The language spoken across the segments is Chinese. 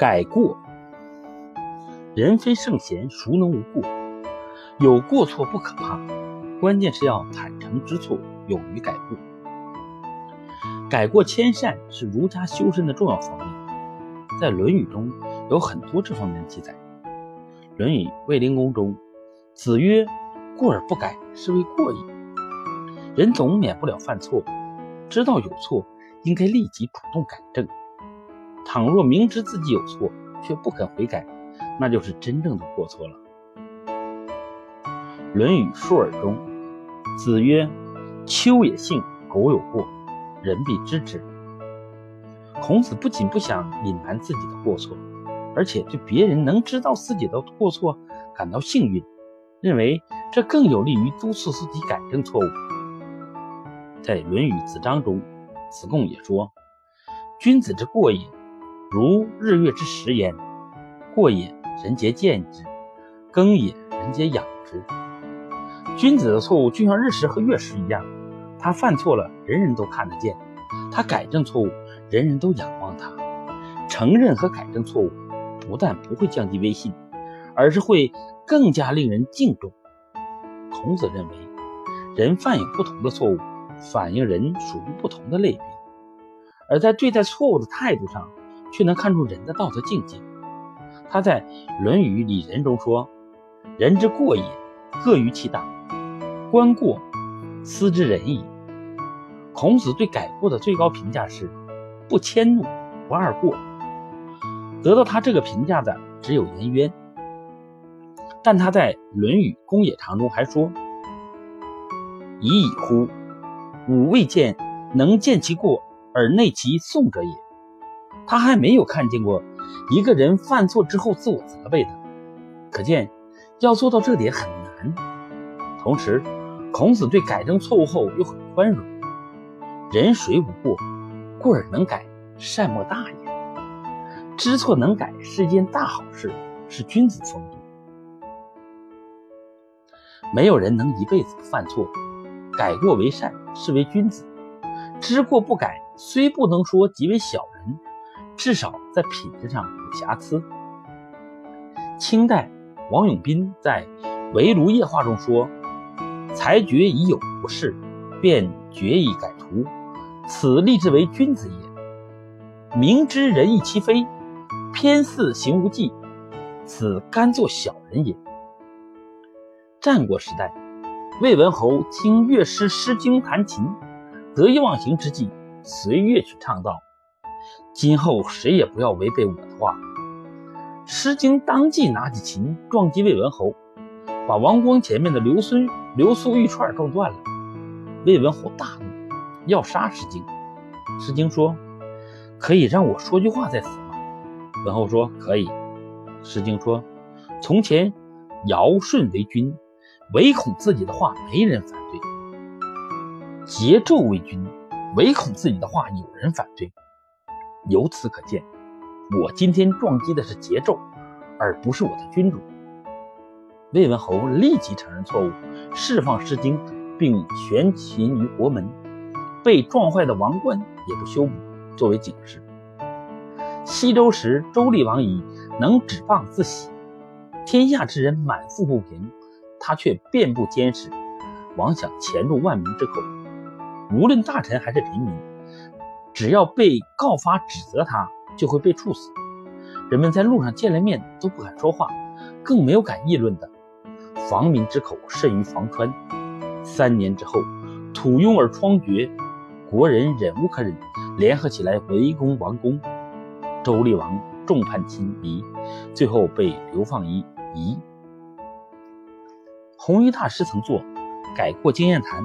改过，人非圣贤，孰能无过？有过错不可怕，关键是要坦诚知错，勇于改过。改过迁善是儒家修身的重要方面，在《论语》中有很多这方面的记载。《论语·卫灵公》中，子曰：“过而不改，是谓过矣。”人总免不了犯错，知道有错，应该立即主动改正。倘若明知自己有错，却不肯悔改，那就是真正的过错了。《论语·述而》中，子曰：“丘也幸，苟有过，人必知之。”孔子不仅不想隐瞒自己的过错，而且对别人能知道自己的过错感到幸运，认为这更有利于督促自己改正错误。在《论语·子张》中，子贡也说：“君子之过也。”如日月之食焉，过也，人皆见之；耕也，人皆养之。君子的错误就像日食和月食一样，他犯错了，人人都看得见；他改正错误，人人都仰望他。承认和改正错误，不但不会降低威信，而是会更加令人敬重。孔子认为，人犯有不同的错误，反映人属于不同的类别，而在对待错误的态度上。却能看出人的道德境界。他在《论语里仁》中说：“人之过也，各于其大。观过，斯之仁矣。”孔子对改过的最高评价是：不迁怒，不贰过。得到他这个评价的只有颜渊。但他在《论语公冶长》中还说：“已矣乎！吾未见能见其过而内其颂者也。”他还没有看见过一个人犯错之后自我责备的，可见要做到这点很难。同时，孔子对改正错误后又很宽容。人谁无过？过而能改，善莫大焉。知错能改是一件大好事，是君子风度。没有人能一辈子不犯错，改过为善是为君子。知过不改，虽不能说即为小。至少在品质上有瑕疵。清代王永斌在《围炉夜话》中说：“才觉已有不是，便决以改图，此立志为君子也。明知人亦其非，偏似行无忌，此甘作小人也。”战国时代，魏文侯听乐师《诗经》弹琴，得意忘形之际，随乐曲唱道。今后谁也不要违背我的话。诗经当即拿起琴撞击魏文侯，把王光前面的流孙流苏玉串撞断了。魏文侯大怒，要杀诗经。诗经说：“可以让我说句话再死吗？”文侯说：“可以。”诗经说：“从前尧舜为君，唯恐自己的话没人反对；桀纣为君，唯恐自己的话有人反对。”由此可见，我今天撞击的是桀纣，而不是我的君主。魏文侯立即承认错误，释放《诗经》，并悬秦于国门。被撞坏的王冠也不修补，作为警示。西周时，周厉王以能止棒自喜，天下之人满腹不平，他却遍布监视，妄想潜入万民之口。无论大臣还是平民。只要被告发指责他，就会被处死。人们在路上见了面都不敢说话，更没有敢议论的。防民之口甚于防川。三年之后，土拥而疮绝，国人忍无可忍，联合起来围攻王宫。周厉王众叛亲离，最后被流放于夷。弘一大师曾作《改过经验谈》，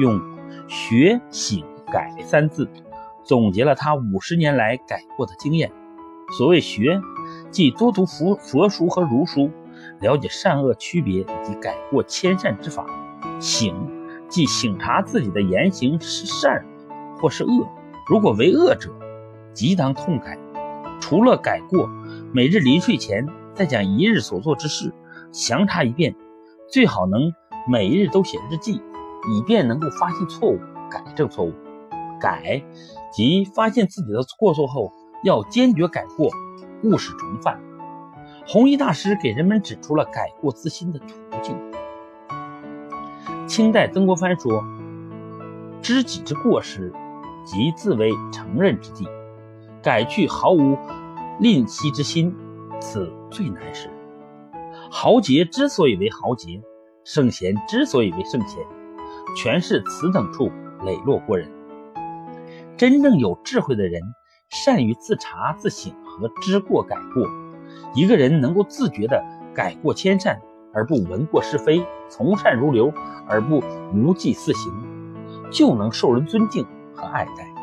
用“学、醒、改”三字。总结了他五十年来改过的经验。所谓学，即多读佛佛书和儒书，了解善恶区别以及改过迁善之法；醒，即醒察自己的言行是善或是恶。如果为恶者，即当痛改。除了改过，每日临睡前再将一日所做之事详查一遍，最好能每日都写日记，以便能够发现错误，改正错误。改，即发现自己的过错后，要坚决改过，勿使重犯。弘一大师给人们指出了改过自新的途径。清代曾国藩说：“知己之过失，即自为承认之地。改去毫无吝惜之心，此最难事。豪杰之所以为豪杰，圣贤之所以为圣贤，全是此等处磊落过人。真正有智慧的人，善于自查自省和知过改过。一个人能够自觉地改过迁善，而不闻过是非，从善如流，而不无忌肆行，就能受人尊敬和爱戴。